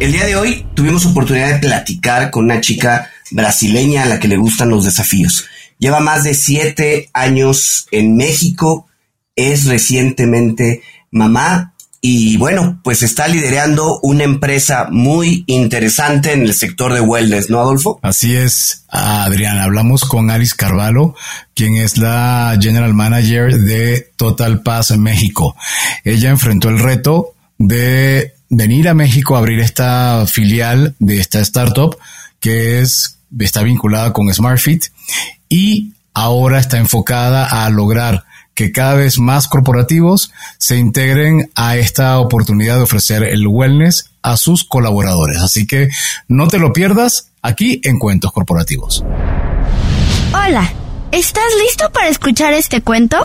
El día de hoy tuvimos oportunidad de platicar con una chica brasileña a la que le gustan los desafíos. Lleva más de siete años en México, es recientemente mamá y bueno, pues está liderando una empresa muy interesante en el sector de wellness, ¿no, Adolfo? Así es, Adrián. Hablamos con Alice Carvalho, quien es la General Manager de Total Pass en México. Ella enfrentó el reto de venir a México a abrir esta filial de esta startup que es, está vinculada con SmartFit y ahora está enfocada a lograr que cada vez más corporativos se integren a esta oportunidad de ofrecer el wellness a sus colaboradores. Así que no te lo pierdas aquí en Cuentos Corporativos. Hola, ¿estás listo para escuchar este cuento?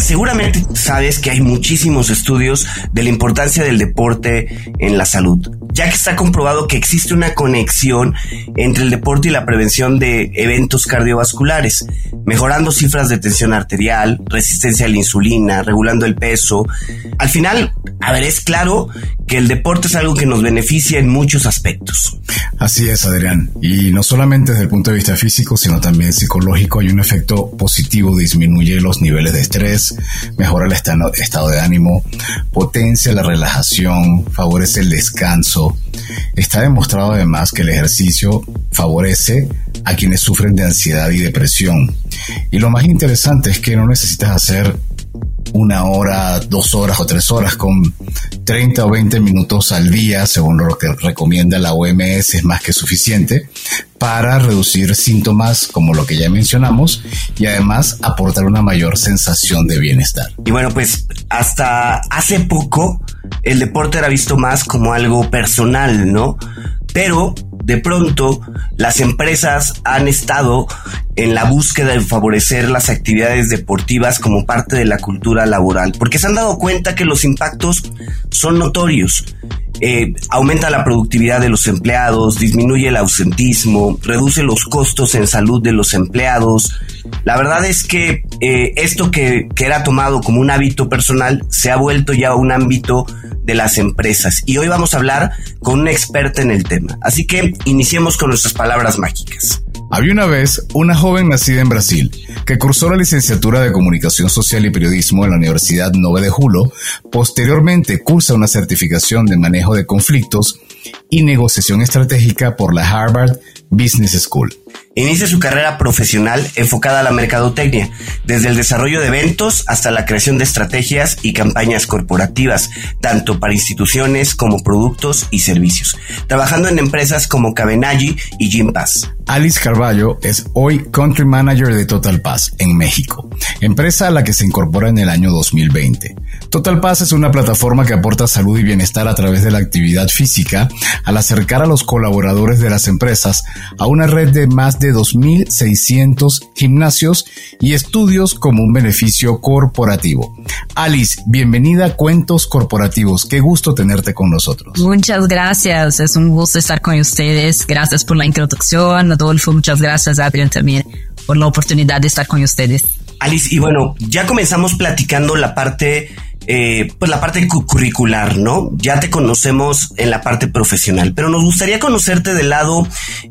seguramente sabes que hay muchísimos estudios de la importancia del deporte en la salud ya que está comprobado que existe una conexión entre el deporte y la prevención de eventos cardiovasculares, mejorando cifras de tensión arterial, resistencia a la insulina, regulando el peso. Al final, a ver, es claro que el deporte es algo que nos beneficia en muchos aspectos. Así es, Adrián. Y no solamente desde el punto de vista físico, sino también psicológico, hay un efecto positivo, disminuye los niveles de estrés, mejora el estado de ánimo, potencia la relajación, favorece el descanso. Está demostrado además que el ejercicio favorece a quienes sufren de ansiedad y depresión. Y lo más interesante es que no necesitas hacer una hora, dos horas o tres horas con 30 o 20 minutos al día, según lo que recomienda la OMS, es más que suficiente para reducir síntomas como lo que ya mencionamos y además aportar una mayor sensación de bienestar. Y bueno, pues hasta hace poco el deporte era visto más como algo personal, ¿no? Pero de pronto las empresas han estado en la búsqueda de favorecer las actividades deportivas como parte de la cultura laboral, porque se han dado cuenta que los impactos son notorios. Eh, aumenta la productividad de los empleados, disminuye el ausentismo, reduce los costos en salud de los empleados. La verdad es que eh, esto que, que era tomado como un hábito personal se ha vuelto ya un ámbito de las empresas. Y hoy vamos a hablar con una experta en el tema. Así que iniciemos con nuestras palabras mágicas. Había una vez una joven nacida en Brasil que cursó la licenciatura de Comunicación Social y Periodismo en la Universidad 9 de Julio, posteriormente cursa una certificación de manejo de conflictos y negociación estratégica por la Harvard Business School. Inicia su carrera profesional enfocada a la mercadotecnia, desde el desarrollo de eventos hasta la creación de estrategias y campañas corporativas, tanto para instituciones como productos y servicios, trabajando en empresas como Cabenaggi y Gympass. Alice Carballo es hoy Country Manager de Total Pass en México, empresa a la que se incorpora en el año 2020. Total Pass es una plataforma que aporta salud y bienestar a través de la actividad física al acercar a los colaboradores de las empresas a una red de más de 2.600 gimnasios y estudios como un beneficio corporativo. Alice, bienvenida a Cuentos Corporativos. Qué gusto tenerte con nosotros. Muchas gracias. Es un gusto estar con ustedes. Gracias por la introducción. Adolfo, muchas gracias, Adrián, también por la oportunidad de estar con ustedes. Alice, y bueno, ya comenzamos platicando la parte eh, pues la parte curricular, ¿no? Ya te conocemos en la parte profesional, pero nos gustaría conocerte del lado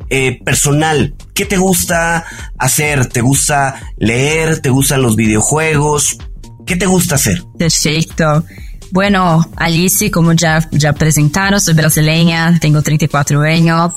eh, personal. ¿Qué te gusta hacer? ¿Te gusta leer? ¿Te gustan los videojuegos? ¿Qué te gusta hacer? Perfecto. Bueno, Alice, como ya, ya presentaron, soy brasileña, tengo 34 años.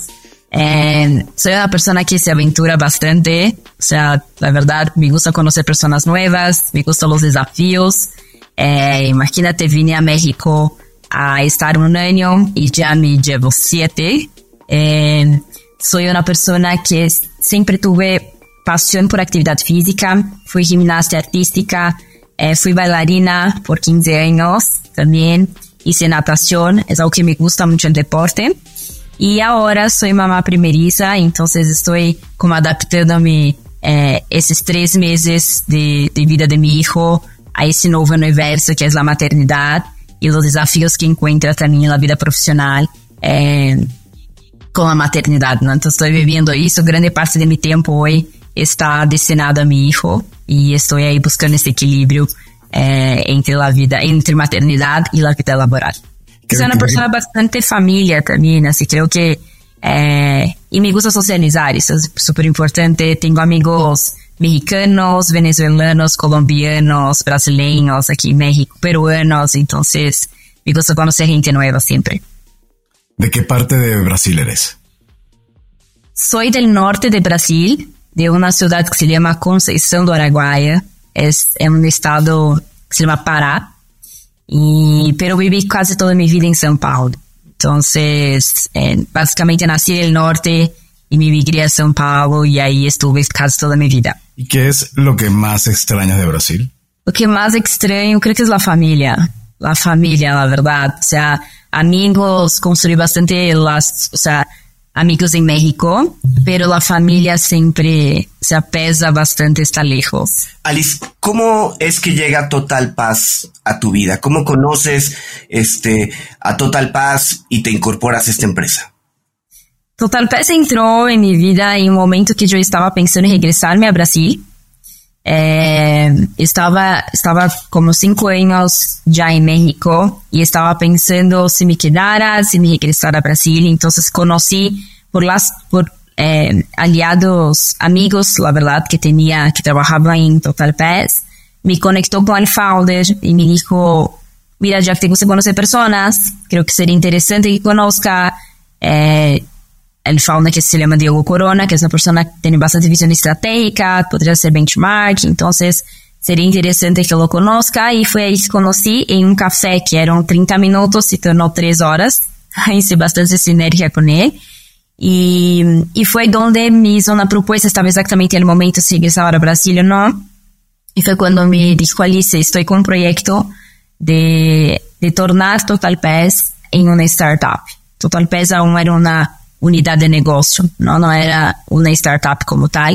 Eh, soy una persona que se aventura bastante. O sea, la verdad, me gusta conocer personas nuevas, me gustan los desafíos. Eh, imagínate, vine a México a estar un año y ya me llevo siete. Eh, soy una persona que siempre tuve pasión por actividad física, fui gimnasta artística, eh, fui bailarina por 15 años también, hice natación, es algo que me gusta mucho el deporte. Y ahora soy mamá primeriza, entonces estoy como adaptándome eh, esos tres meses de, de vida de mi hijo a esse novo universo que é a maternidade e os desafios que encontra também na vida profissional é, com a maternidade. Né? Então, estou vivendo isso. Grande parte do meu tempo hoje está destinado a meu filho e estou aí buscando esse equilíbrio é, entre a vida, entre maternidade e a vida laboral. Eu sou uma pessoa bastante família também, né? assim, creio que é, e me gusta socializar, isso é super importante. Tenho amigos mexicanos, venezolanos, colombianos, brasileños aquí en México, peruanos, entonces me gusta conocer gente nueva siempre. ¿De qué parte de Brasil eres? Soy del norte de Brasil, de una ciudad que se llama Conceição do Araguaia. Es en un estado que se llama Pará. Y, pero viví casi toda mi vida en São Paulo. Entonces, eh, básicamente nací en el norte y me migré a São Paulo y ahí estuve casi toda mi vida. ¿Y qué es lo que más extrañas de Brasil? Lo que más extraño creo que es la familia. La familia, la verdad. O sea, amigos, construí bastante las, o sea, amigos en México, pero la familia siempre se apesa bastante estar lejos. Alice, ¿cómo es que llega Total Paz a tu vida? ¿Cómo conoces este a Total Paz y te incorporas a esta empresa? Total o entrou em minha vida em um momento que eu estava pensando em regressar-me a Brasil. É, estava estava como cinco anos já em México e estava pensando se me quedara, se me regressar a Brasil. Então, conheci por lá por é, aliados, amigos, la verdade que tinha que trabalhava em Total Pest, me conectou com o founder e me disse: mira, já que você conhece pessoas, creo que seria interessante que conozca, eh, ele fala né, que esse lema de Hugo é Corona, que é uma pessoa que tem bastante visão estratégica, poderia ser benchmark, então seria interessante que ele conozca. E foi aí que conheci em um café que eram 30 minutos, se tornou 3 horas. Hice bastante sinergia com ele. E, e foi onde me hizo uma proposta, estava exatamente no momento se regressava ao Brasil ou não. E foi quando me disse, Alice, estou com um projeto de, de tornar Total Pass em uma startup. Total Pass era uma unidade de negócio, não, não era uma startup como tal.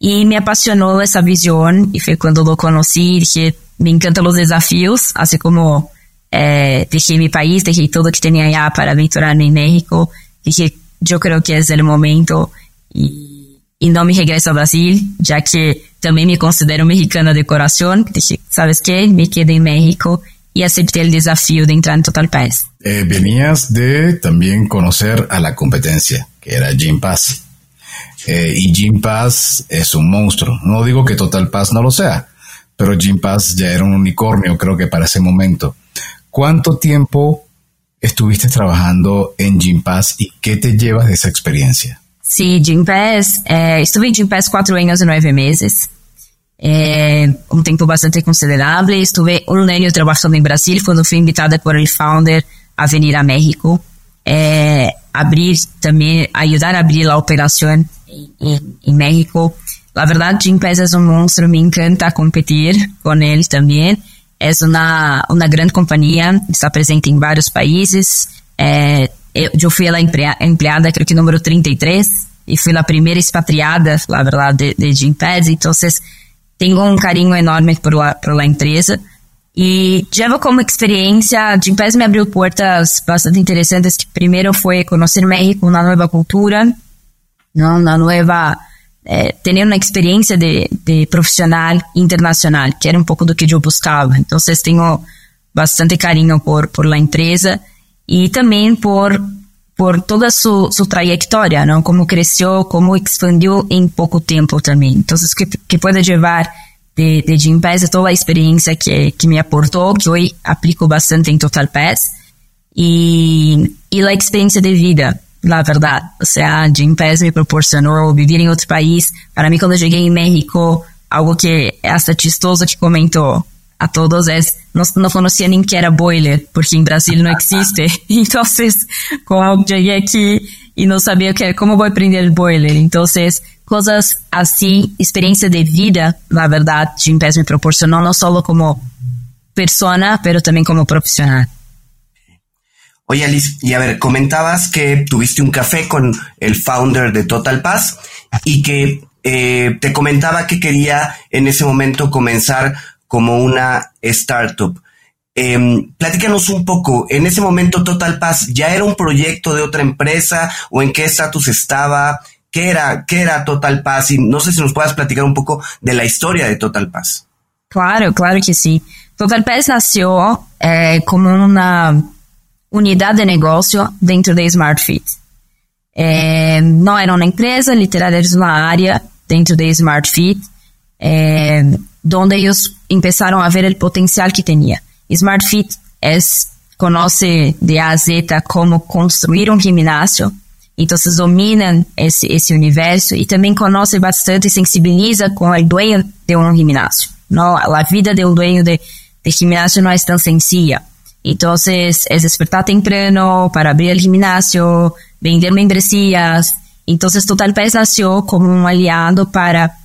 E me apaixonou essa visão e foi quando eu conheci que me encantam os desafios, assim como eh, deixei meu país, deixei tudo que tinha lá para aventurar em México, dije, eu creio que é o momento e, e não me regresso ao Brasil, já que também me considero mexicana de coração, dije, sabes que, me quedo em México y acepté el desafío de entrar en Total Paz. Eh, venías de también conocer a la competencia, que era Jim Pass. Eh, y Jim Pass es un monstruo. No digo que Total Paz no lo sea, pero Jim Pass ya era un unicornio, creo que para ese momento. ¿Cuánto tiempo estuviste trabajando en Jim Pass y qué te llevas de esa experiencia? Sí, Jim Pass, eh, estuve en Jim Pass cuatro años y nueve meses. Eh, un tiempo bastante considerable. Estuve un año trabajando en Brasil cuando fui invitada por el founder a venir a México. Eh, abrir también, ayudar a abrir la operación en, en México. La verdad, Jim Pass es un monstruo, me encanta competir con él también. Es una, una gran compañía, está presente en varios países. Eh, yo fui la empleada, creo que número 33, y fui la primera expatriada, la verdad, de, de Jim Pass. Entonces, tenho um carinho enorme por lá, por lá empresa. E já como experiência, de Gympass me abriu portas bastante interessantes, que primeiro foi conhecer México, uma nova cultura, uma nova... É, eh, ter uma experiência de, de profissional internacional, que era um pouco do que eu buscava. Então, tenho bastante carinho por, por lá empresa e também por por toda su, su trayectoria, ¿no? Cómo creció, cómo expandió en poco tiempo también. Entonces, que, que puede llevar de, de Jim Pass, toda la experiencia que, que me aportó, que hoy aplico bastante en Total Pass, y, y la experiencia de vida, la verdad. O sea, Jim Pass me proporcionó vivir en otro país. Para mí, cuando llegué en México, algo que hasta chistoso que comentó a todos es, no, no conocía ni que era boiler, porque en Brasil no existe. Entonces, como llegué aquí y no sabía que, cómo voy a aprender el boiler. Entonces, cosas así, experiencia de vida, la verdad, Jim Pass me proporcionó no solo como persona, pero también como profesional. Oye, Alice, y a ver, comentabas que tuviste un café con el founder de Total Pass y que eh, te comentaba que quería en ese momento comenzar como una startup. Em, platícanos un poco, en ese momento Total Paz ya era un proyecto de otra empresa o en qué estatus estaba, qué era, qué era Total Paz y no sé si nos puedas platicar un poco de la historia de Total Paz. Claro, claro que sí. Total Paz nació eh, como una unidad de negocio dentro de Smart Fit. Eh, no era una empresa, literal era una área dentro de Smart Fit, eh, donde ellos empezaron a ver el potencial que tenía. Smart Fit es, conoce de A a Z cómo construir un gimnasio, entonces dominan ese, ese universo y también conoce bastante y sensibiliza con el dueño de un gimnasio. ¿no? La vida de un dueño de, de gimnasio no es tan sencilla. Entonces, es despertar temprano para abrir el gimnasio, vender membresías. Entonces, Total Paz nació como un aliado para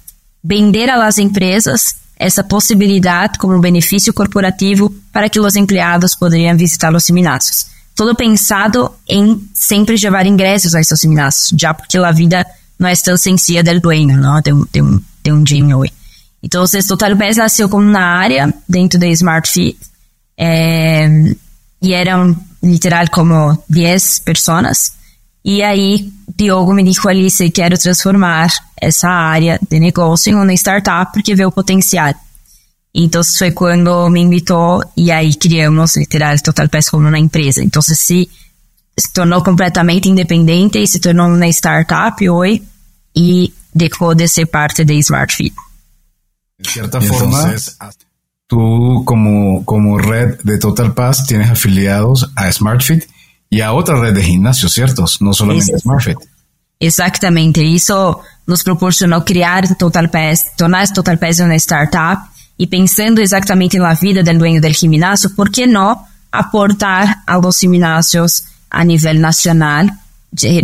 vender a las empresas essa possibilidade como benefício corporativo para que os empregados poderiam visitar os gimnasios. Todo pensado em sempre levar ingressos a esses gimnasios, já porque a vida não é tão sencilla del dueño, ¿no? de, um, de, um, de um gym hoy. Então, Total Best nasceu como uma área dentro da Smart Fit é, e eram literal como 10 pessoas. E aí, Diogo me disse, Alice, quero transformar essa área de negócio em uma startup porque vê o potencial. Então, foi quando me invitou e aí criamos, literal, Total Pass como uma empresa. Então, se, se tornou completamente independente e se tornou uma startup hoje e deixou de ser parte de Smart Fit. De cierta forma, tú como, como red de Total Pass tienes afiliados a SmartFit y a otra red de gimnasios, ¿ciertos? No solamente SmartFit. Exatamente, isso nos proporcionou criar Total Pass, tornar Total Pass uma startup e pensando exatamente na vida do dueño do gimnasio, por que não aportar a los gimnasios a nível nacional,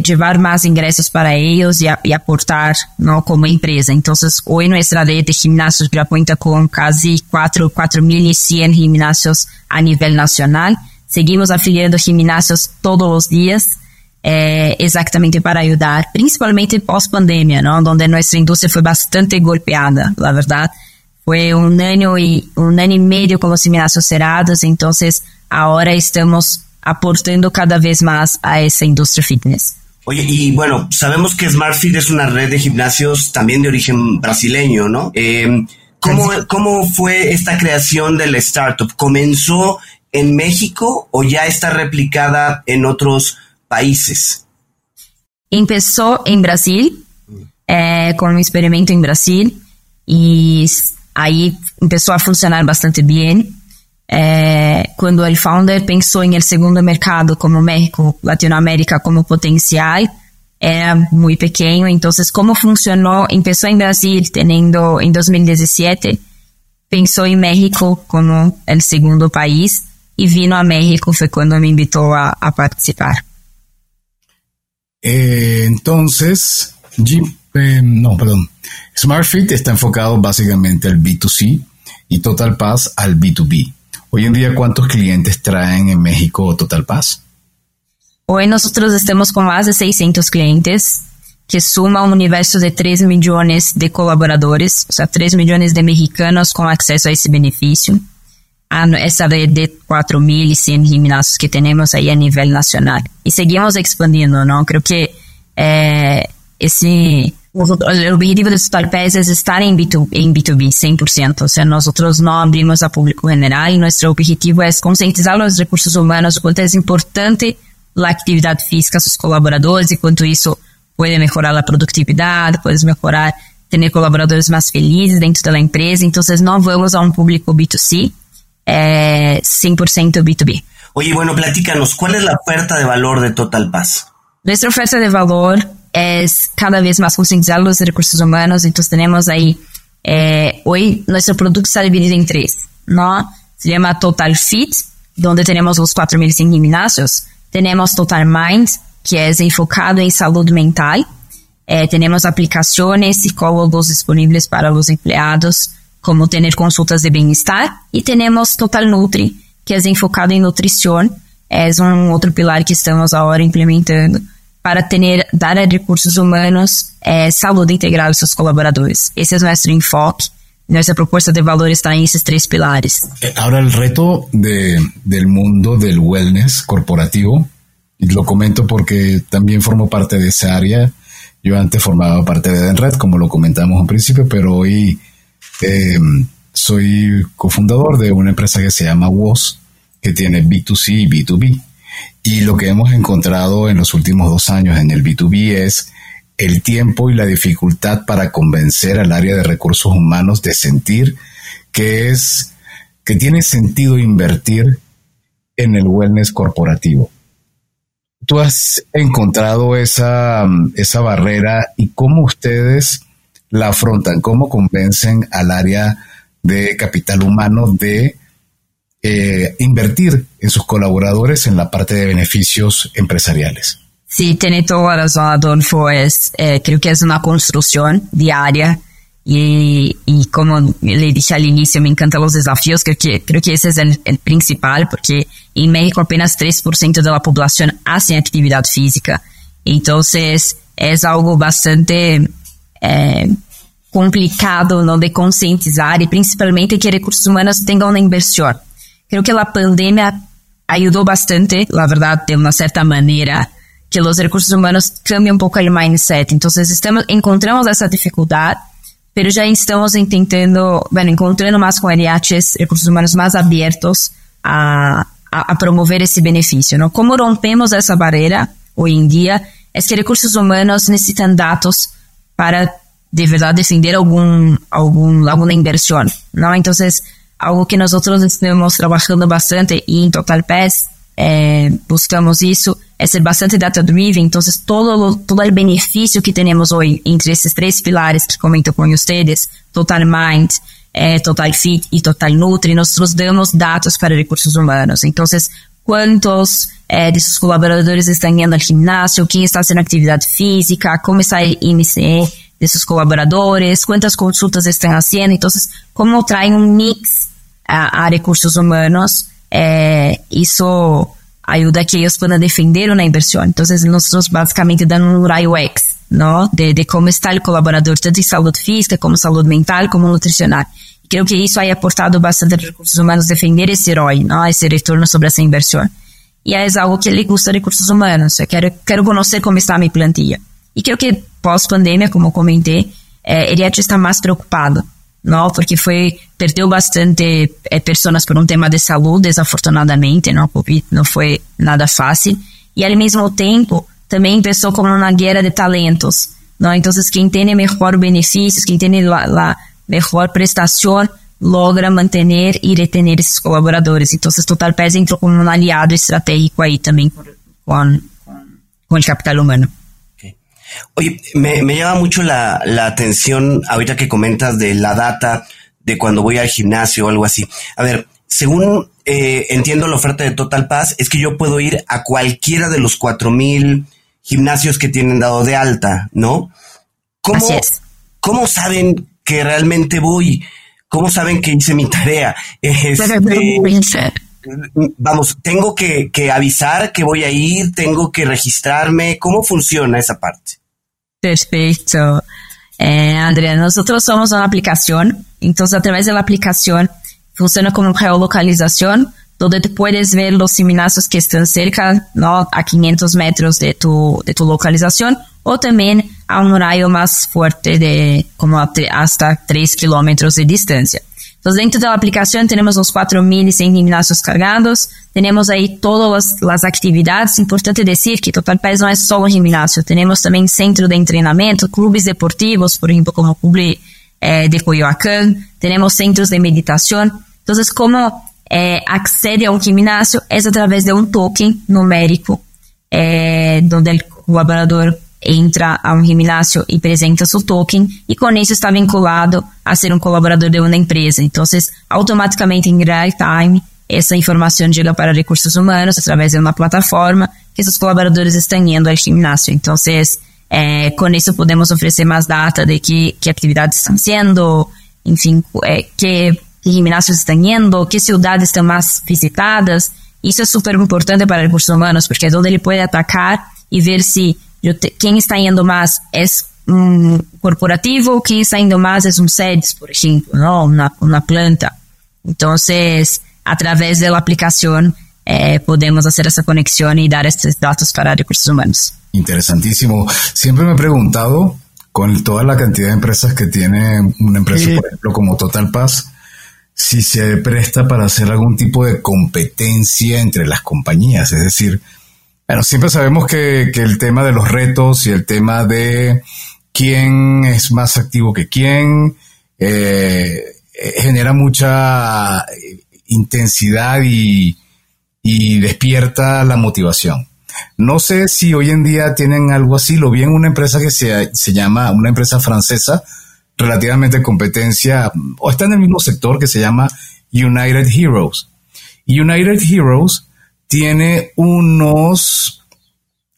levar mais ingressos para eles e, e aportar não como empresa. Então, hoje nossa rede de gimnasios já conta com quase 4.100 gimnasios a nível nacional. Seguimos afiliando gimnasios todos os dias é, exatamente para ajudar, principalmente pós-pandemia, ¿no? onde nossa indústria foi bastante golpeada, la verdade. Foi um ano e um ano e meio com os gimnasios cerrados, então agora estamos aportando cada vez más a esa industria fitness. Oye, y bueno, sabemos que SmartFit es una red de gimnasios también de origen brasileño, ¿no? Eh, ¿cómo, ¿Cómo fue esta creación de la startup? ¿Comenzó en México o ya está replicada en otros países? Empezó en Brasil, eh, con un experimento en Brasil, y ahí empezó a funcionar bastante bien. Eh, quando o founder pensou em el segundo mercado como México, Latinoamérica como potencial, era muito pequeno. Então, como funcionou? Começou em Brasil, tendo em 2017, pensou em México como o segundo país e vindo a México foi quando me invitou a, a participar. Eh, entonces, eh, no, perdón. SmartFit está enfocado básicamente al B2C y Total Pass al B2B. Hoy en día, ¿cuántos clientes traen en México Total Pass? Hoy nosotros estamos con más de 600 clientes, que suma un universo de 3 millones de colaboradores, o sea, 3 millones de mexicanos con acceso a ese beneficio. Ah, essa rede 4.100 gimnasios que temos aí a nível nacional. E seguimos expandindo, não? Creio que eh, esse o, o objetivo dos talpés é estar em, B2, em B2B 100%. Ou seja, nós não abrimos a público general. Nosso objetivo é conscientizar os recursos humanos o quanto é importante a atividade física dos colaboradores e quanto isso pode melhorar a produtividade, pode melhorar ter colaboradores mais felizes dentro da empresa. Então, nós não vamos a um público B2C, eh, 100% B2B. Oye, bueno, platícanos, ¿cuál es la oferta de valor de Total Pass? Nuestra oferta de valor es cada vez más concientizar los recursos humanos. Entonces tenemos ahí, eh, hoy nuestro producto está dividido en tres, ¿no? Se llama Total Fit, donde tenemos los 4.100 gimnasios. Tenemos Total Mind, que es enfocado en salud mental. Eh, tenemos aplicaciones, psicólogos disponibles para los empleados, como tener consultas de bienestar. Y tenemos Total Nutri, que es enfocado en nutrición. Es un otro pilar que estamos ahora implementando para ter, dar a recursos humanos eh, saúde integral aos seus colaboradores. Esse é o nosso enfoque. nuestra propuesta de valor está en esos tres pilares. Eh, ahora el reto de, del mundo del wellness corporativo, y lo comento porque también formo parte de esa área. Yo antes formaba parte de Denred, como lo comentamos en principio, pero hoy eh, soy cofundador de una empresa que se llama WOS, que tiene B2C y B2B. Y lo que hemos encontrado en los últimos dos años en el B2B es el tiempo y la dificultad para convencer al área de recursos humanos de sentir que es que tiene sentido invertir en el wellness corporativo. ¿Tú has encontrado esa, esa barrera y cómo ustedes la afrontan? ¿Cómo convencen al área de capital humano de eh, invertir en sus colaboradores en la parte de beneficios empresariales. Sí, tiene toda razón, Adolfo. Es, eh, creo que es una construcción diaria y, y, como le dije al inicio, me encantan los desafíos. Creo que, creo que ese es el, principal porque en México apenas 3% de la población hace actividad física. Entonces, es algo bastante é, complicado não de conscientizar e principalmente que recursos humanos tenham na inversão. Creio que a pandemia ajudou bastante, na verdade, de uma certa maneira, que os recursos humanos cambiam um pouco o mindset. Então, estamos encontramos essa dificuldade, mas já estamos tentando, bueno, encontrando mais com comunidades, recursos humanos mais abertos a, a, a promover esse benefício. Como rompemos essa barreira hoje em dia? É que recursos humanos necessitam dados para de verdad defender algún, algún, alguna inversión, ¿no? Entonces, algo que nosotros estamos trabajando bastante y en Total Pass eh, buscamos eso, es ser bastante data driven, entonces todo, todo el beneficio que tenemos hoy entre esses três pilares que comento com ustedes, Total Mind, eh, Total Fit y Total Nutri, nosotros damos datos para recursos humanos. Entonces, cuántos eh, de sus colaboradores están yendo al gimnasio, quién está haciendo actividad física, cómo está el IMCE de sus colaboradores, cuántas consultas están haciendo. Entonces, cómo traen un mix a, a recursos humanos, eh, eso ayuda a que ellos puedan defender una inversión. Entonces, nosotros básicamente damos un rayo X, ¿no? De, de cómo está el colaborador, tanto en salud física como salud mental, como nutricional. Creo que isso ha aportado bastante a recursos humanos defender esse ROI, ¿no? esse retorno sobre essa inversión. E é algo que le gusta a recursos humanos. Eu quero, quero conhecer como está a minha plantilla. E creo que pós-pandemia, como comentei, eh, ele está mais preocupado, não? Porque foi perdeu bastante eh, pessoas por um tema de saúde, desafortunadamente, não? Covid não foi nada fácil. E ao mesmo tempo, também começou como uma guerra de talentos, não? Então, quem tem melhor benefícios, quem tem a, a melhor prestação, logra manter e retener esses colaboradores. Então, Total Pes entrou como um aliado estratégico aí também com, com, com o capital humano. Oye, me, me llama mucho la, la, atención ahorita que comentas de la data de cuando voy al gimnasio o algo así. A ver, según eh, entiendo la oferta de Total Pass, es que yo puedo ir a cualquiera de los cuatro mil gimnasios que tienen dado de alta, ¿no? ¿Cómo, así es. ¿Cómo saben que realmente voy? ¿Cómo saben que hice mi tarea? Este, vamos, tengo que, que, avisar que voy a ir, tengo que registrarme. ¿Cómo funciona esa parte? Perfecto. Eh, Andrea, nosotros somos una aplicación, entonces a través de la aplicación funciona como geolocalización, donde tú puedes ver los gimnasios que están cerca, ¿no? A 500 metros de tu, de tu localización, o también a un rayo más fuerte de como hasta 3 kilómetros de distancia. Entonces, dentro de la aplicación tenemos los 4.100 gimnasios cargados, tenemos ahí todas las, las, actividades. Importante decir que Total País no es solo gimnasio, tenemos también centro de entrenamiento, clubes deportivos, por ejemplo, como el Club eh, de Coyoacán, tenemos centros de meditación. Entonces, ¿cómo eh, accede a un gimnasio? Es a través de un token numérico, eh, donde el colaborador entra a um gimnasio e apresenta seu token e com isso está vinculado a ser um colaborador de uma empresa. Então, automaticamente em real time, essa informação chega para recursos humanos através de uma plataforma que esses colaboradores estão indo ao gimnasio. Então, eh, com isso podemos oferecer mais data de que, que atividades estão sendo, enfim, eh, que, que gimnasios estão indo, que cidades estão mais visitadas. Isso é super importante para recursos humanos, porque é onde ele pode atacar e ver se te, quem está indo mais é um corporativo que está indo mais é um SEDES, por exemplo, não? Uma, uma planta. Então, através da aplicação, eh, podemos fazer essa conexão e dar esses dados para recursos humanos. Interesantísimo. Siempre me he preguntado, con toda la cantidad de empresas que tiene una empresa, sí. por ejemplo, como Total Paz, si se presta para hacer algún tipo de competencia entre las compañías. Es decir, bueno, siempre sabemos que, que el tema de los retos y el tema de quién es más activo que quién eh, genera mucha intensidad y, y despierta la motivación. No sé si hoy en día tienen algo así. Lo vi en una empresa que se, se llama, una empresa francesa, relativamente competencia, o está en el mismo sector que se llama United Heroes. United Heroes tiene unos,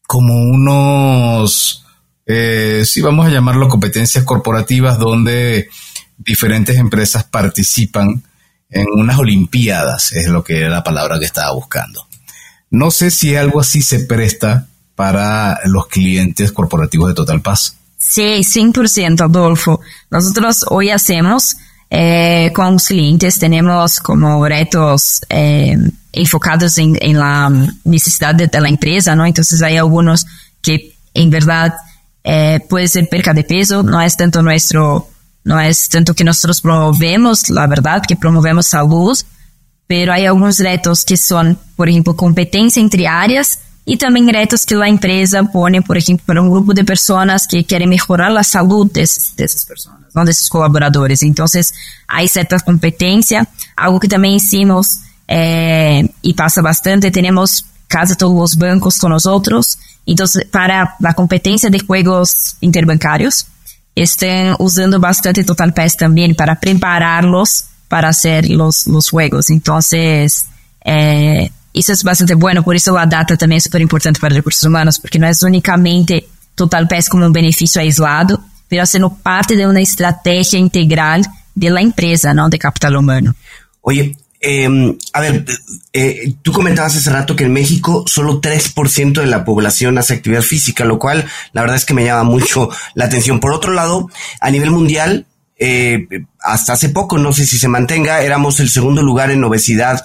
como unos, eh, sí, vamos a llamarlo competencias corporativas donde diferentes empresas participan en unas olimpiadas, es lo que era la palabra que estaba buscando. No sé si algo así se presta para los clientes corporativos de Total Paz. Sí, 100%, Adolfo. Nosotros hoy hacemos eh, con los clientes, tenemos como retos eh, enfocados en, en, la necesidad de, de, la empresa, ¿no? Entonces hay algunos que en verdad eh, puede ser perca de peso, no es tanto nuestro, no es tanto que nosotros promovemos, la verdad, que promovemos salud, pero hay algunos retos que son, por ejemplo, competencia entre áreas e também retos que a empresa põe, por exemplo, para um grupo de pessoas que querem melhorar a saúde desses, dessas pessoas, não desses colaboradores. Então, há certa competência, algo que também ensinamos é, e passa bastante, temos casa todos os bancos com os outros, então para a competência de juegos interbancários, estão usando bastante Total PES também para prepará-los para ser os, os juegos. Então, é, eso es bastante bueno, por eso la data también es súper importante para recursos humanos, porque no es únicamente Total Pass como un beneficio aislado, pero siendo parte de una estrategia integral de la empresa, ¿no? De capital humano. Oye, eh, a ver, eh, tú comentabas hace rato que en México solo 3% de la población hace actividad física, lo cual la verdad es que me llama mucho la atención. Por otro lado, a nivel mundial, eh, hasta hace poco, no sé si se mantenga, éramos el segundo lugar en obesidad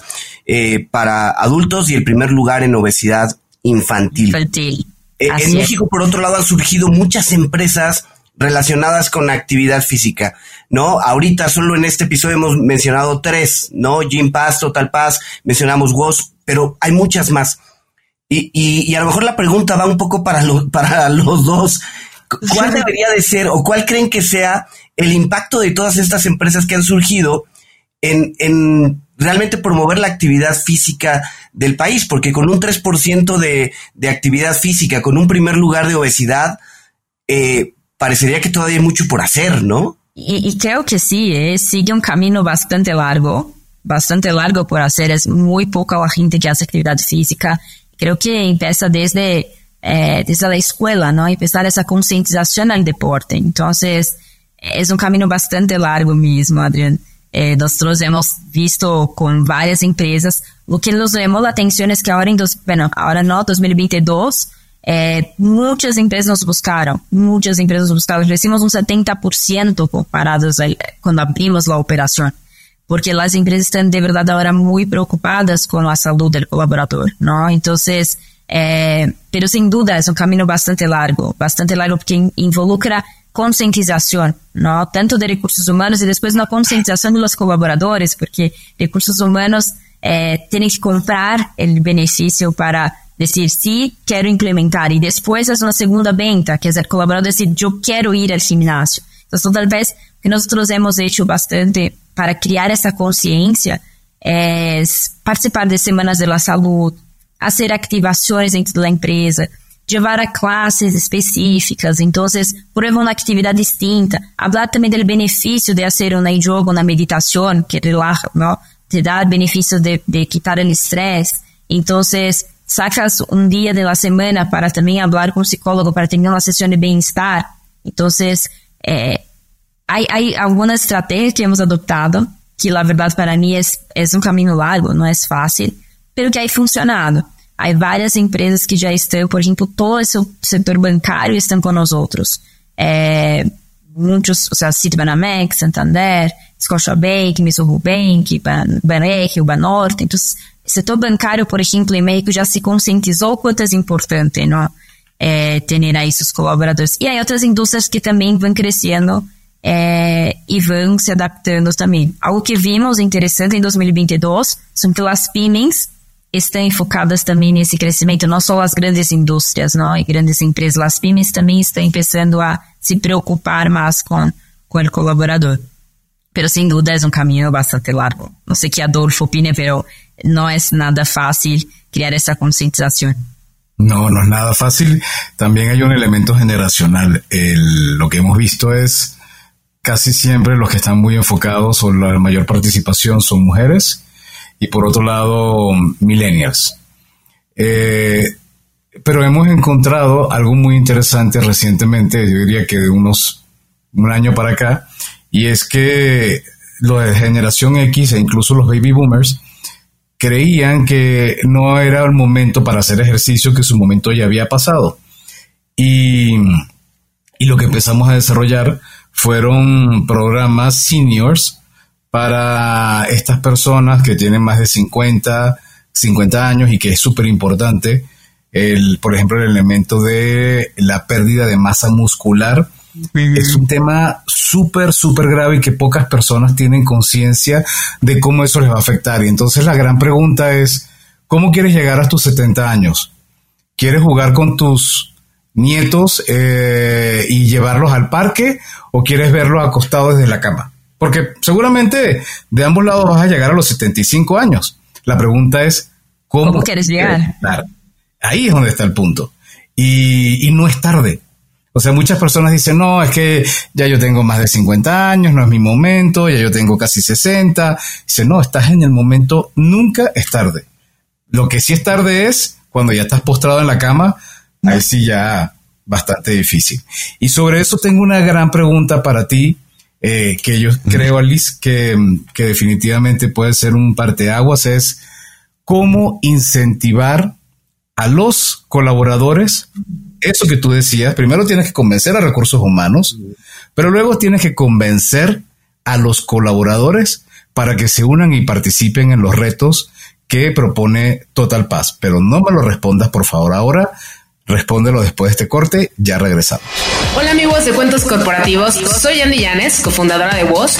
eh, para adultos y el primer lugar en obesidad infantil. Infantil. Eh, en México, por otro lado, han surgido muchas empresas relacionadas con actividad física, ¿no? Ahorita solo en este episodio hemos mencionado tres, ¿no? Gym Pass, Total Pass, mencionamos WOS, pero hay muchas más. Y, y, y a lo mejor la pregunta va un poco para, lo, para los dos. ¿Cuál debería de ser o cuál creen que sea el impacto de todas estas empresas que han surgido en, en realmente promover la actividad física del país? Porque con un 3% de, de actividad física, con un primer lugar de obesidad, eh, parecería que todavía hay mucho por hacer, ¿no? Y, y creo que sí, ¿eh? sigue un camino bastante largo, bastante largo por hacer. Es muy poca la gente que hace actividad física. Creo que empieza desde, eh, desde la escuela, ¿no? Empezar esa concientización al deporte. Entonces, es un camino bastante largo mismo, Adrián. Eh, nosotros hemos visto con varias empresas. Lo que nos llamó la atención es que ahora en dos, bueno, ahora no, 2022, eh, muchas empresas nos buscaron, muchas empresas nos buscaron. Crecimos un 70% comparados a, cuando abrimos la operación. Porque las empresas están de verdad ahora muy preocupadas con la salud del colaborador, ¿no? Entonces, eh, pero sin duda es un bastante largo, bastante largo porque involucra conscientização, não? tanto de recursos humanos e depois na conscientização dos colaboradores, porque recursos humanos eh, têm que comprar o benefício para dizer sim, sí, quero implementar. E depois é uma segunda venda, que é o colaborador dizer, eu quero ir ao ginásio. Então, talvez o que nós temos feito bastante para criar essa consciência é participar de semanas de la saúde, fazer ativações dentro da empresa, llevar a clases específicas, entonces prueba una actividad distinta, hablar también del beneficio de hacer una yoga, una meditación que relaja, ¿no? Te da el beneficio de, de quitar el estrés. Entonces, sacas un día de semana para también hablar con un psicólogo, para tener una sesión de bienestar. Entonces, eh, hay, hay alguna estrategia que hemos adoptado, que la verdad para mí es, es un camino largo, no es fácil, pero que ha funcionado. Hay várias empresas que já estão, por exemplo, todo esse setor bancário estão com nós outros. é, muitos, ou seja, Citibanamex, Santander, Scotiabank, Mizuho Bank, Banregio, Banorte. Então, o setor bancário, por exemplo, em México já se conscientizou quanto é importante, não? É, ter aí seus colaboradores. E aí outras indústrias que também vão crescendo é, e vão se adaptando também. Algo que vimos interessante em 2022 são que as pymes estão focadas também nesse crescimento, não só as grandes indústrias não, e grandes empresas, as pymes também estão começando a se preocupar mais com, com o colaborador. Pero sin duda es un camino bastante largo. No sé qué Adolfo opine, pero no es nada fácil crear esa concientización. No, no es nada fácil. También hay un elemento generacional. El, lo que hemos visto es casi siempre los que están muy enfocados o la mayor participación son mujeres y por otro lado millennials. Eh, pero hemos encontrado algo muy interesante recientemente, yo diría que de unos un año para acá, y es que los de generación X e incluso los baby boomers creían que no era el momento para hacer ejercicio, que su momento ya había pasado. Y, y lo que empezamos a desarrollar fueron programas seniors para estas personas que tienen más de 50, 50 años y que es súper importante, el, por ejemplo, el elemento de la pérdida de masa muscular es un tema súper, súper grave y que pocas personas tienen conciencia de cómo eso les va a afectar. Y entonces la gran pregunta es, ¿cómo quieres llegar a tus 70 años? ¿Quieres jugar con tus nietos eh, y llevarlos al parque o quieres verlos acostados desde la cama? Porque seguramente de ambos lados vas a llegar a los 75 años. La pregunta es, ¿cómo, quieres llegar? Ahí es donde está el punto. y no es tarde. O sea, muchas personas dicen, no, es que ya yo tengo más de 50 años, no es mi momento, ya yo tengo casi 60. Dice, no, estás en el momento, nunca es tarde. Lo que sí es tarde es cuando ya estás postrado en la cama, ahí sí ya bastante difícil. Y sobre eso tengo una gran pregunta para ti, eh, que yo creo, Alice, que, que definitivamente puede ser un parteaguas, es cómo incentivar a los colaboradores eso que tú decías, primero tienes que convencer a recursos humanos, pero luego tienes que convencer a los colaboradores para que se unan y participen en los retos que propone Total Paz. Pero no me lo respondas, por favor, ahora. Respóndelo después de este corte, ya regresamos. Hola amigos de Cuentos Corporativos, soy Andy Llanes, cofundadora de Voz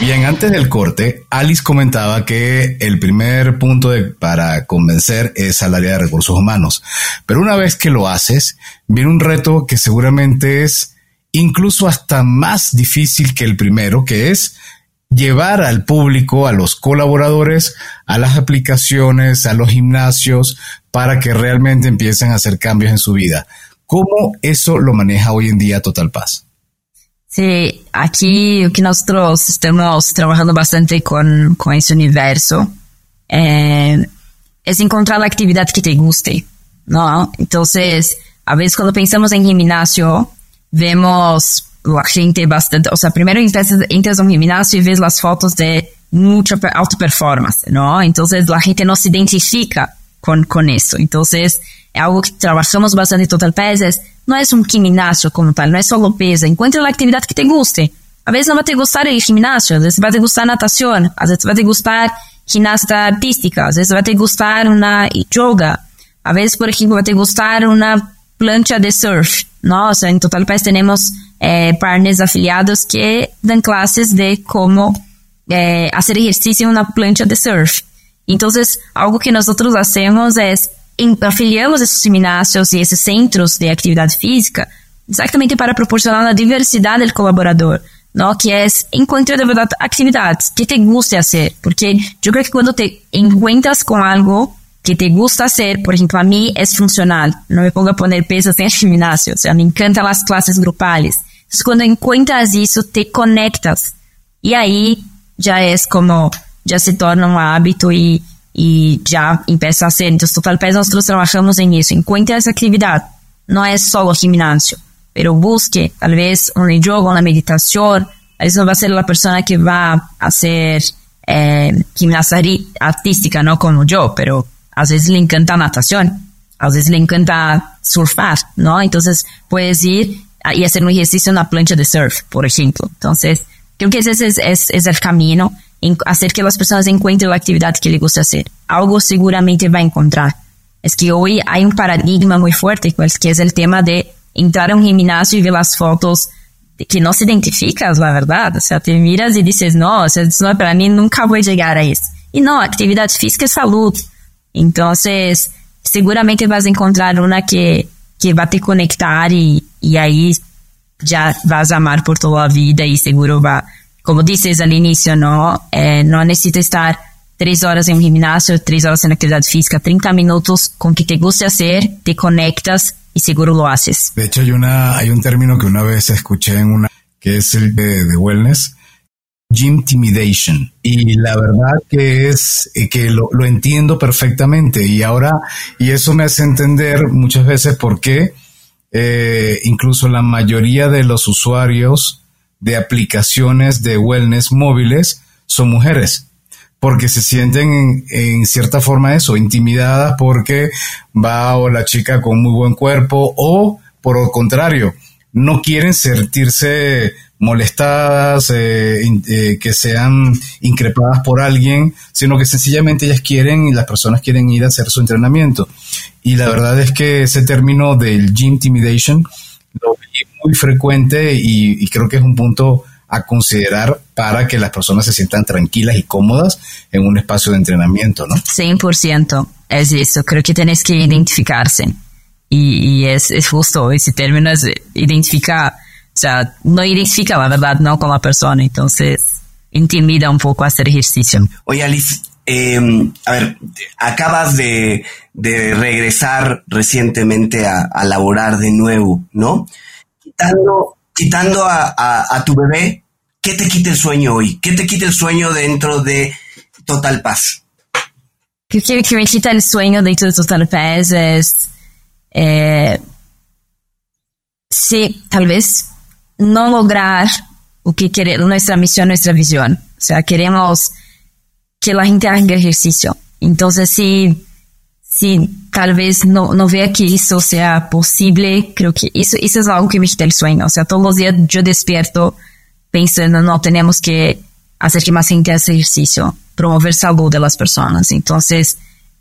Bien, antes del corte, Alice comentaba que el primer punto para convencer es al área de recursos humanos. Pero una vez que lo haces, viene un reto que seguramente es incluso hasta más difícil que el primero, que es llevar al público, a los colaboradores, a las aplicaciones, a los gimnasios, para que realmente empiecen a hacer cambios en su vida. ¿Cómo eso lo maneja hoy en día Total Paz? Sí, aquí que nosotros estamos trabajando bastante con, con ese universo eh, es encontrar la actividad que te guste, ¿no? Entonces, a veces cuando pensamos en gimnasio, vemos la gente bastante, o sea, primero entras, entras a gimnasio y ves las fotos de mucha alta performance, ¿no? Entonces la gente no se identifica con, con eso. Entonces, é algo que trabalhamos bastante em Total Pes, não é um gimnasio como tal, não é só peso. Encontre a atividade que te guste. Às vezes não vai te gostar de gimnasio, às vezes vai te gostar natação, às vezes vai te gostar ginástica artística, às vezes vai te gostar uma yoga, às vezes, por exemplo, vai te gostar uma plancha de surf. Nós, em Total Pes, temos eh, partners afiliados que dão classes de como eh, fazer exercício na plancha de surf. Então, algo que nós outros fazemos é afiliamos esses gimnásios e esses centros de atividade física exatamente para proporcionar a diversidade do colaborador, não? que é encontrar de verdade atividades que te guste fazer, porque eu creio que quando te encuentras com algo que te gusta hacer, por ejemplo, a mí es funcional, no me pongo a poner pesos en el gimnasio, o sea, me encantan las clases grupales. Entonces, cuando encuentras eso, te conectas y ahí ya es como, ya se torna un hábito y, y ya empieza a ser. Entonces, Total Pes, nosotros trabajamos en eso. Encuentre esa actividad. No es solo gimnasio, pero busque tal vez un yoga, una meditación. A veces no va a ser la persona que va a hacer eh, gimnasia artística, no como yo, pero a veces le encanta natación, a veces le encanta surfar, ¿no? Entonces puedes ir y hacer un ejercicio en una plancha de surf, por ejemplo. Entonces, creo que ese es, es, es en hacer que las personas encuentren la actividad que les gusta hacer. Algo seguramente va a encontrar. Es que hoy hay un paradigma fuerte, pues, que es el tema de entrar a un gimnasio y ver las fotos que no se identificas, la verdad. O sea, te miras y dices, no, o sea, no, para mí nunca voy a llegar a eso. Y no, actividad física es salud. Entonces, seguramente vas a encontrar una que, que va a te conectar y, y ahí ya vas a amar por toda la vida y seguro va, como dices al inicio, no, eh, no necesita estar tres horas en un gimnasio, tres horas en actividad física, 30 minutos con que te guste hacer, te conectas y seguro lo haces. De hecho, hay una, hay un término que una vez escuché en una, que es el de, de wellness, gym intimidation. Y la verdad que es eh, que lo, lo, entiendo perfectamente. Y ahora, y eso me hace entender muchas veces por qué eh, incluso la mayoría de los usuarios de aplicaciones de wellness móviles son mujeres porque se sienten en, cierta forma eso, intimidadas porque va o la chica con muy buen cuerpo o por el contrario, no quieren sentirse molestadas, eh, eh, que sean increpadas por alguien, sino que sencillamente ellas quieren y las personas quieren ir a hacer su entrenamiento. Y la verdad es que ese término del gym intimidation lo muy frecuente y, y creo que es un punto a considerar para que las personas se sientan tranquilas y cómodas en un espacio de entrenamiento, ¿no? 100% es eso, creo que tienes que identificarse y, y es, es, justo ese término, es identificar, o sea, no identifica la verdad, no con la persona, entonces intimida un poco hacer ejercicio. Oye, Alice, eh, a ver, acabas de, de regresar recientemente a, a, laborar de nuevo, ¿no? Quitando a, tu bebé, ¿qué te quita el sueño hoy? ¿Qué te quita el sueño dentro de Total Paz? ¿Qué que, que me quita el sueño dentro de Total Paz es, eh, sí, tal vez no lograr o que queremos, nuestra misión, nuestra visión. O sea, queremos que la gente haga ejercicio. Entonces, sí, sí, tal vez no, no vea que eso sea posible, creo que eso, eso es algo que me quita el sueño. O sea, todos los días yo despierto pensando, no, tenemos que hacer que más gente haga ejercicio, promover salud de las personas. Entonces,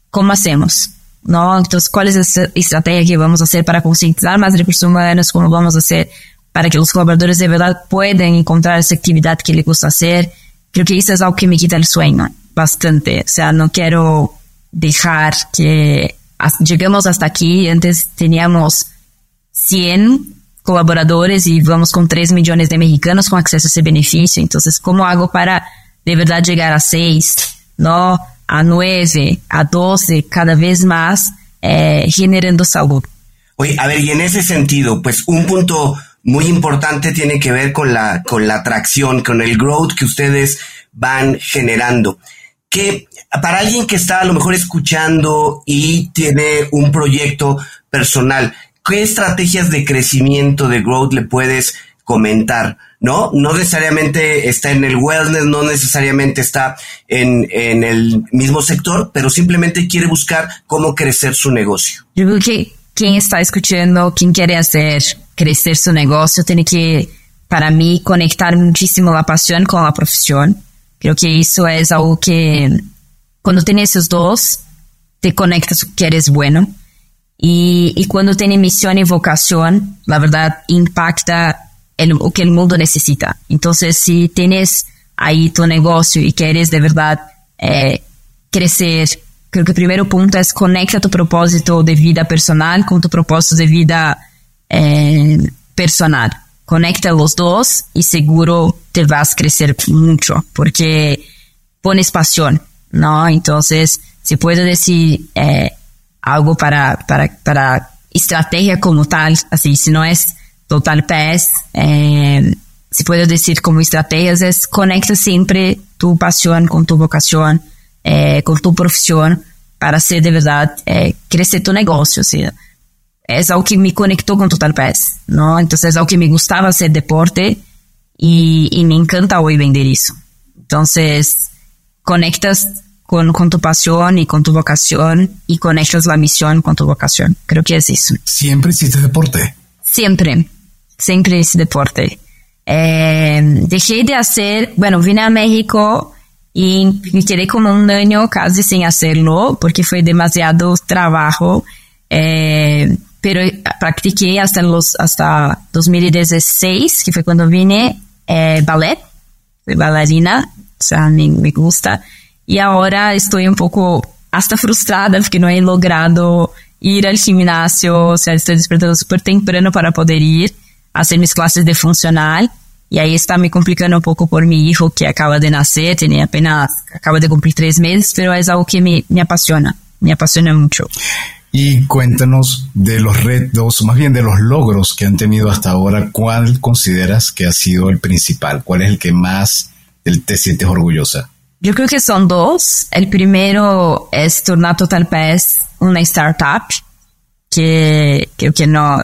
¿cómo hacemos? ¿No? Entonces, ¿cuál es estrategia que vamos a hacer para concientizar más recursos humanos? ¿Cómo vamos a hacer para que los colaboradores de verdad puedan encontrar esa actividad que les gusta hacer? Creo que eso es algo que me quita el sueño bastante. O sea, no quiero dejar que llegamos hasta aquí. Antes teníamos 100 colaboradores y vamos con 3 millones de mexicanos con acceso a ese beneficio. Entonces, ¿cómo hago para de verdad llegar a 6, no a 9, a 12, cada vez más eh, generando salud? Oye, a ver, y en ese sentido, pues un punto muy importante tiene que ver con la, con la atracción, con el growth que ustedes van generando que para alguien que está a lo mejor escuchando y tiene un proyecto personal, ¿qué estrategias de crecimiento, de growth le puedes comentar? ¿No? No necesariamente está en el wellness, no necesariamente está en, en el mismo sector, pero simplemente quiere buscar cómo crecer su negocio. Yo creo que quien está escuchando, quien quiere hacer crecer su negocio, tiene que, para mí, conectar muchísimo la pasión con la profesión Creo que eso es algo que cuando tienes esos dos, te conectas que eres bueno. Y, y cuando tiene misión y vocación, la verdad impacta el, lo que el mundo necesita. Entonces, si tienes ahí tu negocio y quieres de verdad eh, crecer, creo que el primer punto es conecta tu propósito de vida personal con tu propósito de vida eh, personal conecta los dos y seguro te vas a crecer mucho porque pones pasión, ¿no? Entonces, si puedo decir eh, algo para, para, para estrategia como tal, así, si no es total pez, eh, si puedo decir como estrategias, es conecta siempre tu pasión con tu vocación, eh, con tu profesión, para hacer de verdad eh, crecer tu negocio. ¿sí? Es algo que me conectó con Total Pass, ¿no? Entonces es algo que me gustaba hacer deporte y, y me encanta hoy vender eso. Entonces, conectas con, con, tu pasión y con tu vocación y conectas la misión con tu vocación. Creo que es eso. ¿Siempre hiciste deporte? Siempre, siempre hice deporte. Eh, dejé de hacer, bueno, vine a México y me quedé como un año casi sin hacerlo porque fue demasiado trabajo. Eh, pero practiqué hasta los hasta 2016, que fue cuando vine eh, ballet, soy bailarina, o sea, me, me gusta. Y ahora estoy un poco hasta frustrada porque no he logrado ir al gimnasio, o sea, estoy despertando súper temprano para poder ir a hacer mis clases de funcional. Y ahí está me complicando un poco por mi hijo que acaba de nacer, tiene apenas, acaba de cumplir tres meses, pero es algo que me, me apasiona, me apasiona mucho. Y cuéntanos de los retos, más bien de los logros que han tenido hasta ahora, ¿cuál consideras que ha sido el principal? ¿Cuál es el que más te sientes orgullosa? Yo creo que son dos. El primero es Tornar Total Pass una startup que creo que no, o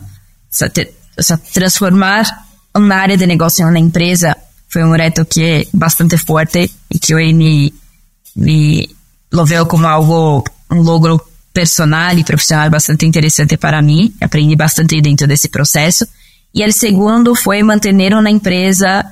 sea, te, o sea, transformar un área de negocio en una empresa fue un reto que bastante fuerte y que hoy me, me lo veo como algo, un logro personal y profesional bastante interesante para mí. Aprendi bastante dentro desse processo. E o segundo foi manter uma empresa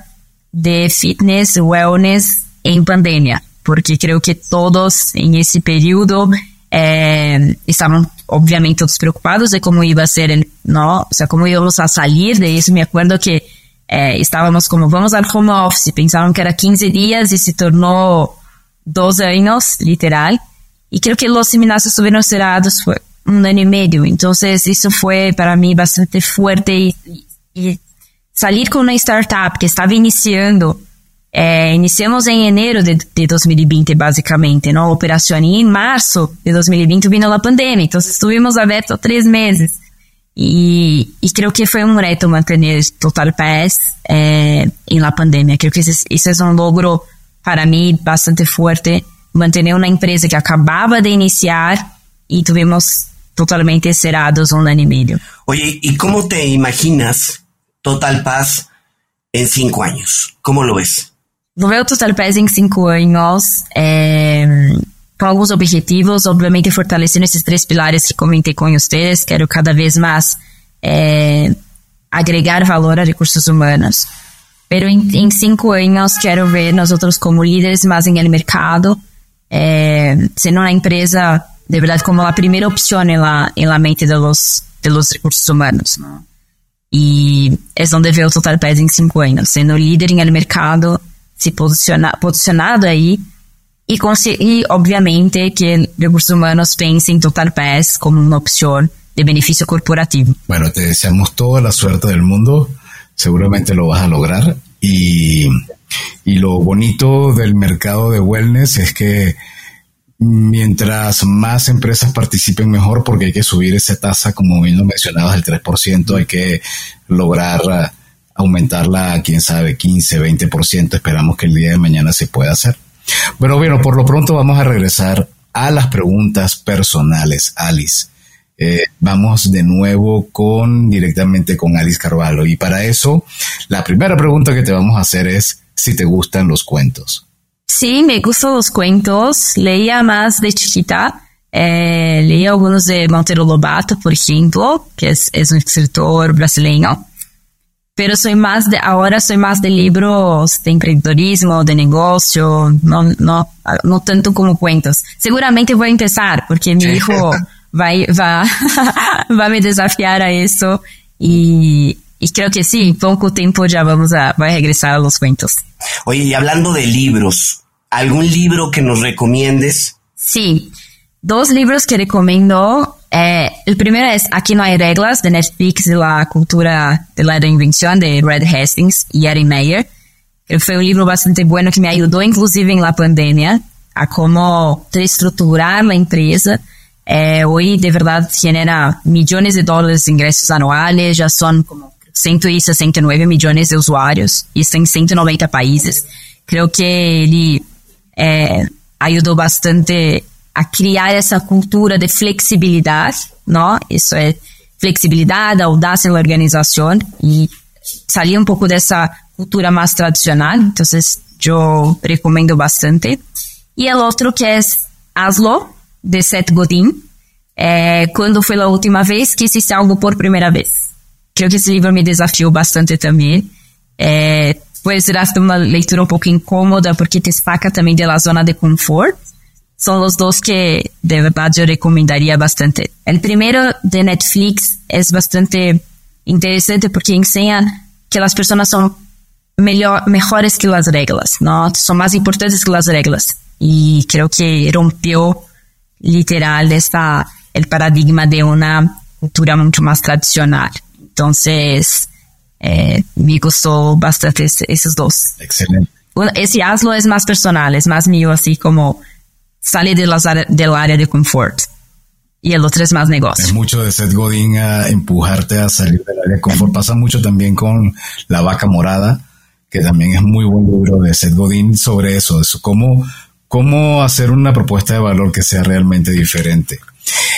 de fitness, wellness em pandemia, porque creio que todos em esse período eh, estavam obviamente todos preocupados de como ia ser, não, o sea, como íamos a sair de isso. Me acuerdo que eh, estávamos como, vamos ao home office, pensavam que era 15 dias e se tornou 12 anos, literal y creo que los seminários estuvieron cerrados um un año y medio. Entonces eso fue para mí bastante fuerte y, y salir con una startup que estaba iniciando. Eh, iniciamos em janeiro de, de 2020, basicamente, não? a. E em março de 2020 vino a pandemia, então estivemos abertos três meses. E, e creio que foi um reto manter Total PS é, em la pandemia. Creio que isso é um logro para mim bastante forte manter uma empresa que acabava de iniciar e tivemos totalmente cerrados um ano e meio. Oye, ¿y cómo te imaginas Total Paz en cinco años? ¿Cómo lo ves? Lo veo Total Paz em cinco anos, é, com alguns objetivos, obviamente fortalecendo esses três pilares que comentei com vocês. Quero cada vez mais é, agregar valor a recursos humanos. Pero em, em cinco anos quero ver nós outros como líderes mais em el mercado, eh, sendo una empresa de verdad como la primera opción en la, en la mente de los, recursos humanos. ¿no? Y es donde veo Total Pes en cinco años, siendo líder el mercado, se posiciona, posicionado ahí y, y obviamente que recursos humanos piensen en Total Pes como una opción de beneficio corporativo. Bueno, te deseamos toda la suerte del mundo, seguramente lo vas a lograr y y lo bonito del mercado de wellness es que mientras más empresas participen mejor, porque hay que subir esa tasa, como bien lo mencionabas, el 3%, hay que lograr uh, aumentarla a, quién sabe, 15, 20%. Esperamos que el día de mañana se pueda hacer. Pero bueno, por lo pronto vamos a regresar a las preguntas personales, Alice. Eh, vamos de nuevo con directamente con Alice Carvalho. Y para eso, la primera pregunta que te vamos a hacer es, si te gustan los cuentos. Sí, me gustan los cuentos. Leía más de chiquita. Eh, leía algunos de Monteiro Lobato, por ejemplo, que es, es un escritor brasileño. Pero soy más de, ahora soy más de libros de emprendedorismo, de negocio, no, no, no tanto como cuentos. Seguramente voy a empezar, porque mi hijo va, va, va a me desafiar a eso y, y creo que sí, poco tiempo ya vamos a, va a regresar a los cuentos. Oye, y hablando de libros, ¿algún libro que nos recomiendes? Sí, dos libros que recomiendo. Eh, el primero es Aquí no hay reglas, de Netflix, de la cultura de la reinvención, de Red Hastings y Erin Meyer. Que fue un libro bastante bueno que me ayudó inclusive en la pandemia a cómo reestructurar la empresa. Eh, hoy de verdad genera millones de dólares de ingresos anuales, ya son como 169 milhões de usuários, isso em 190 países. Creio que ele é, ajudou bastante a criar essa cultura de flexibilidade, não? Isso é flexibilidade, audácia na organização e sair um pouco dessa cultura mais tradicional. Então, eu recomendo bastante. E o outro que é Aslo, de Seth Godin. É, quando foi a última vez que existe algo por primeira vez? Creio que esse livro me desafiou bastante também. É, pode ser uma leitura um pouco incômoda, porque te saca também da zona de conforto. São os dois que, de verdade, eu recomendaria bastante. O primeiro, de Netflix, é bastante interessante porque ensina que as pessoas são melhores que as regras, não? São mais importantes que as regras. E creio que rompeu, literal, esta o paradigma de uma cultura muito mais tradicional. Entonces, eh, me gustó bastante esos dos. Excelente. ese hazlo es más personal, es más mío, así como sale de las, del área de confort. Y el otro es más negocio. Es mucho de Seth Godin a empujarte a salir del área de confort. Pasa mucho también con La Vaca Morada, que también es muy buen libro de Seth Godin sobre eso, eso cómo, cómo hacer una propuesta de valor que sea realmente diferente.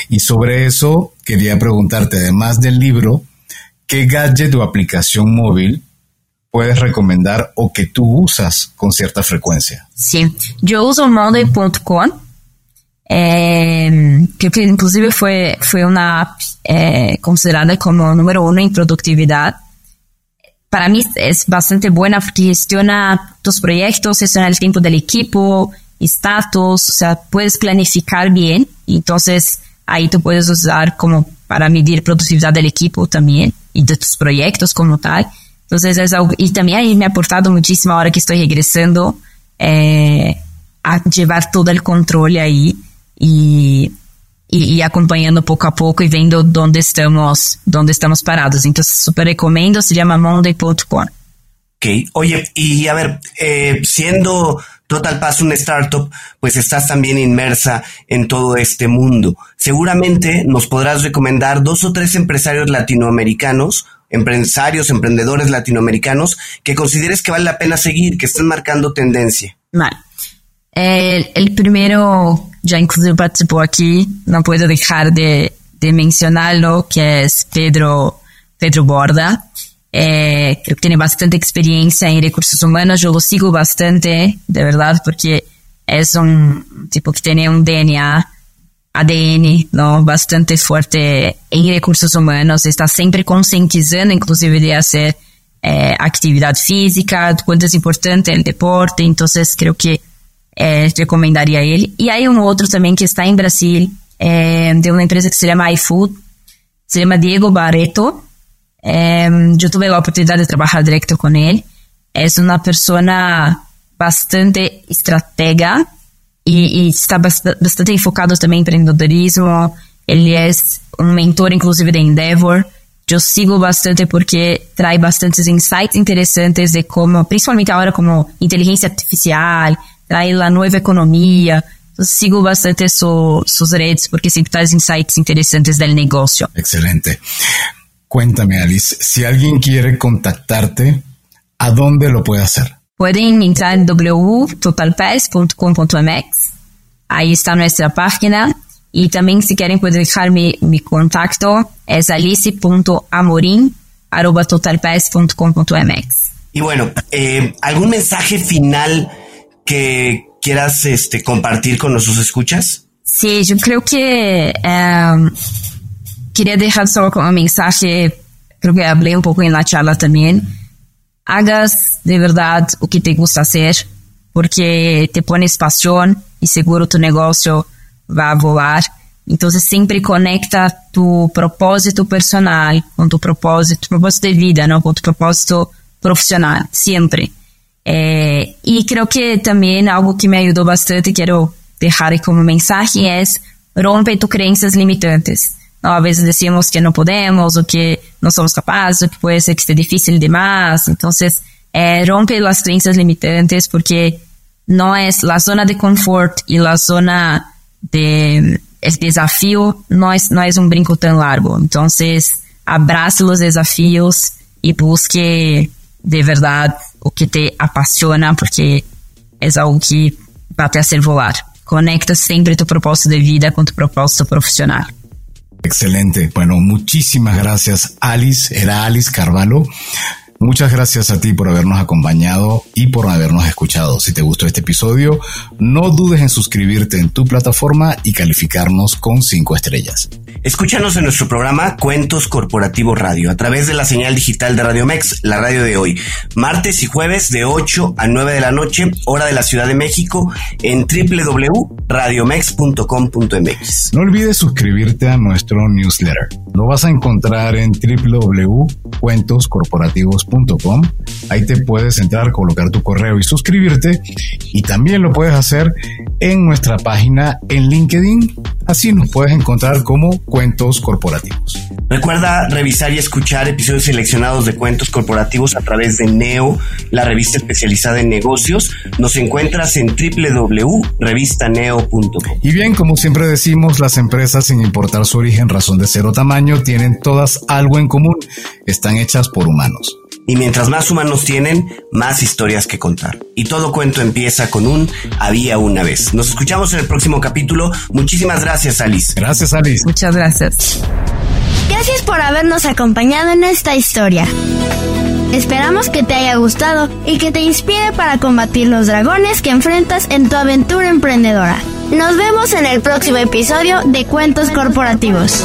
Y sobre eso quería preguntarte, además del libro, ¿qué gadget o aplicación móvil puedes recomendar o que tú usas con cierta frecuencia? Sí, yo uso monday.com, eh, que inclusive fue, fue una app eh, considerada como número uno en productividad. Para mí es bastante buena porque gestiona tus proyectos, gestiona el tiempo del equipo, estatus, o sea, puedes planificar bien. Entonces, ahí tú puedes usar como para medir productividad del equipo también y de tus proyectos como tal. Entonces, es algo, y también ahí me ha aportado muchísimo ahora que estoy regresando eh, a llevar todo el control ahí y, y, y, acompañando a poco y viendo dónde estamos, dónde estamos parados. Entonces, súper recomiendo, se llama monday.com. Ok, oye, y a ver, eh, siendo Total Pass una startup, pues estás también inmersa en todo este mundo. Seguramente nos podrás recomendar dos o tres empresarios latinoamericanos, empresarios, emprendedores latinoamericanos, que consideres que vale la pena seguir, que estén marcando tendencia. Vale. El, primero ya inclusive participó aquí, no puedo dejar de, de mencionarlo, que es Pedro, Pedro Borda. Eh, que tiene bastante experiencia en recursos humanos, yo lo sigo bastante, de verdad, porque es un tipo que tiene un DNA, ADN, ¿no? Bastante fuerte en recursos humanos, está siempre concientizando, inclusive, de hacer eh, actividad física, cuánto es importante el deporte, entonces creo que eh, recomendaría ele. E aí um outro também que está em Brasil, é, de uma empresa que se chama iFood, se chama Diego Barreto. Eh, yo tuve la oportunidad de trabajar directo con él. Es una persona bastante estratega e, está bastante enfocado também em empreendedorismo. Ele é um mentor, inclusive, da Endeavor. Eu sigo bastante porque traz bastantes insights interessantes de como, principalmente agora, como inteligência artificial, traz a nova economia. Eu sigo bastante suas redes porque sempre traz insights interessantes do negócio. Excelente. Cuéntame, Alice, si alguien quiere contactarte, ¿a dónde lo puede hacer? Pueden entrar en www.totalpass.com.mx. Ahí está nuestra página. Y también si quieren pueden dejar mi, mi contacto. Es alice.amorim.totalpass.com.mx. Y bueno, eh, ¿algún mensaje final que quieras este, compartir con nuestros escuchas? Sí, yo creo que um, queria deixar só uma mensagem, creo que falei um pouco na charla também. Hagas de verdade o que te gusta fazer, porque te pones paixão e seguro tu negócio vai voar. Então, sempre conecta tu propósito personal com tu propósito, propósito de vida, não com tu propósito profissional, sempre. E creio que também algo que me ajudou bastante, quero deixar como mensagem, é rompe tu crenças limitantes. ¿No? A veces decimos que no podemos o que no somos capaces o que puede ser que esté difícil demás. Entonces, eh, rompe las creencias limitantes porque no es la zona de confort y la zona de el desafío, no es, no es un brinco tan largo. Entonces, abrace los desafíos y busque de verdad o que te apasiona porque es algo que va a te hacer volar. Conecta siempre tu propósito de vida con tu propósito profesional. Excelente. Bueno, muchísimas gracias, Alice. Era Alice Carvalho. Muchas gracias a ti por habernos acompañado y por habernos escuchado. Si te gustó este episodio, no dudes en suscribirte en tu plataforma y calificarnos con cinco estrellas. Escúchanos en nuestro programa Cuentos Corporativo Radio a través de la señal digital de Radio Mex, la radio de hoy, martes y jueves de 8 a 9 de la noche, hora de la Ciudad de México, en www.radiomex.com.mx. No olvides suscribirte a nuestro newsletter. Lo vas a encontrar en www.cuentoscorporativos.com. Ahí te puedes entrar, colocar tu correo y suscribirte. Y también lo puedes hacer en nuestra página en LinkedIn. Así nos puedes encontrar como Cuentos Corporativos. Recuerda revisar y escuchar episodios seleccionados de Cuentos Corporativos a través de Neo, la revista especializada en negocios. Nos encuentras en www.revistaneo.com. Y bien, como siempre decimos, las empresas, sin importar su origen, razón de ser o tamaño, tienen todas algo en común. Están hechas por humanos. Y mientras más humanos tienen, más historias que contar. Y todo cuento empieza con un había una vez. Nos escuchamos en el próximo capítulo. Muchísimas gracias, Alice. Gracias, Alice. Muchas gracias. Gracias por habernos acompañado en esta historia. Esperamos que te haya gustado y que te inspire para combatir los dragones que enfrentas en tu aventura emprendedora. Nos vemos en el próximo episodio de Cuentos Corporativos.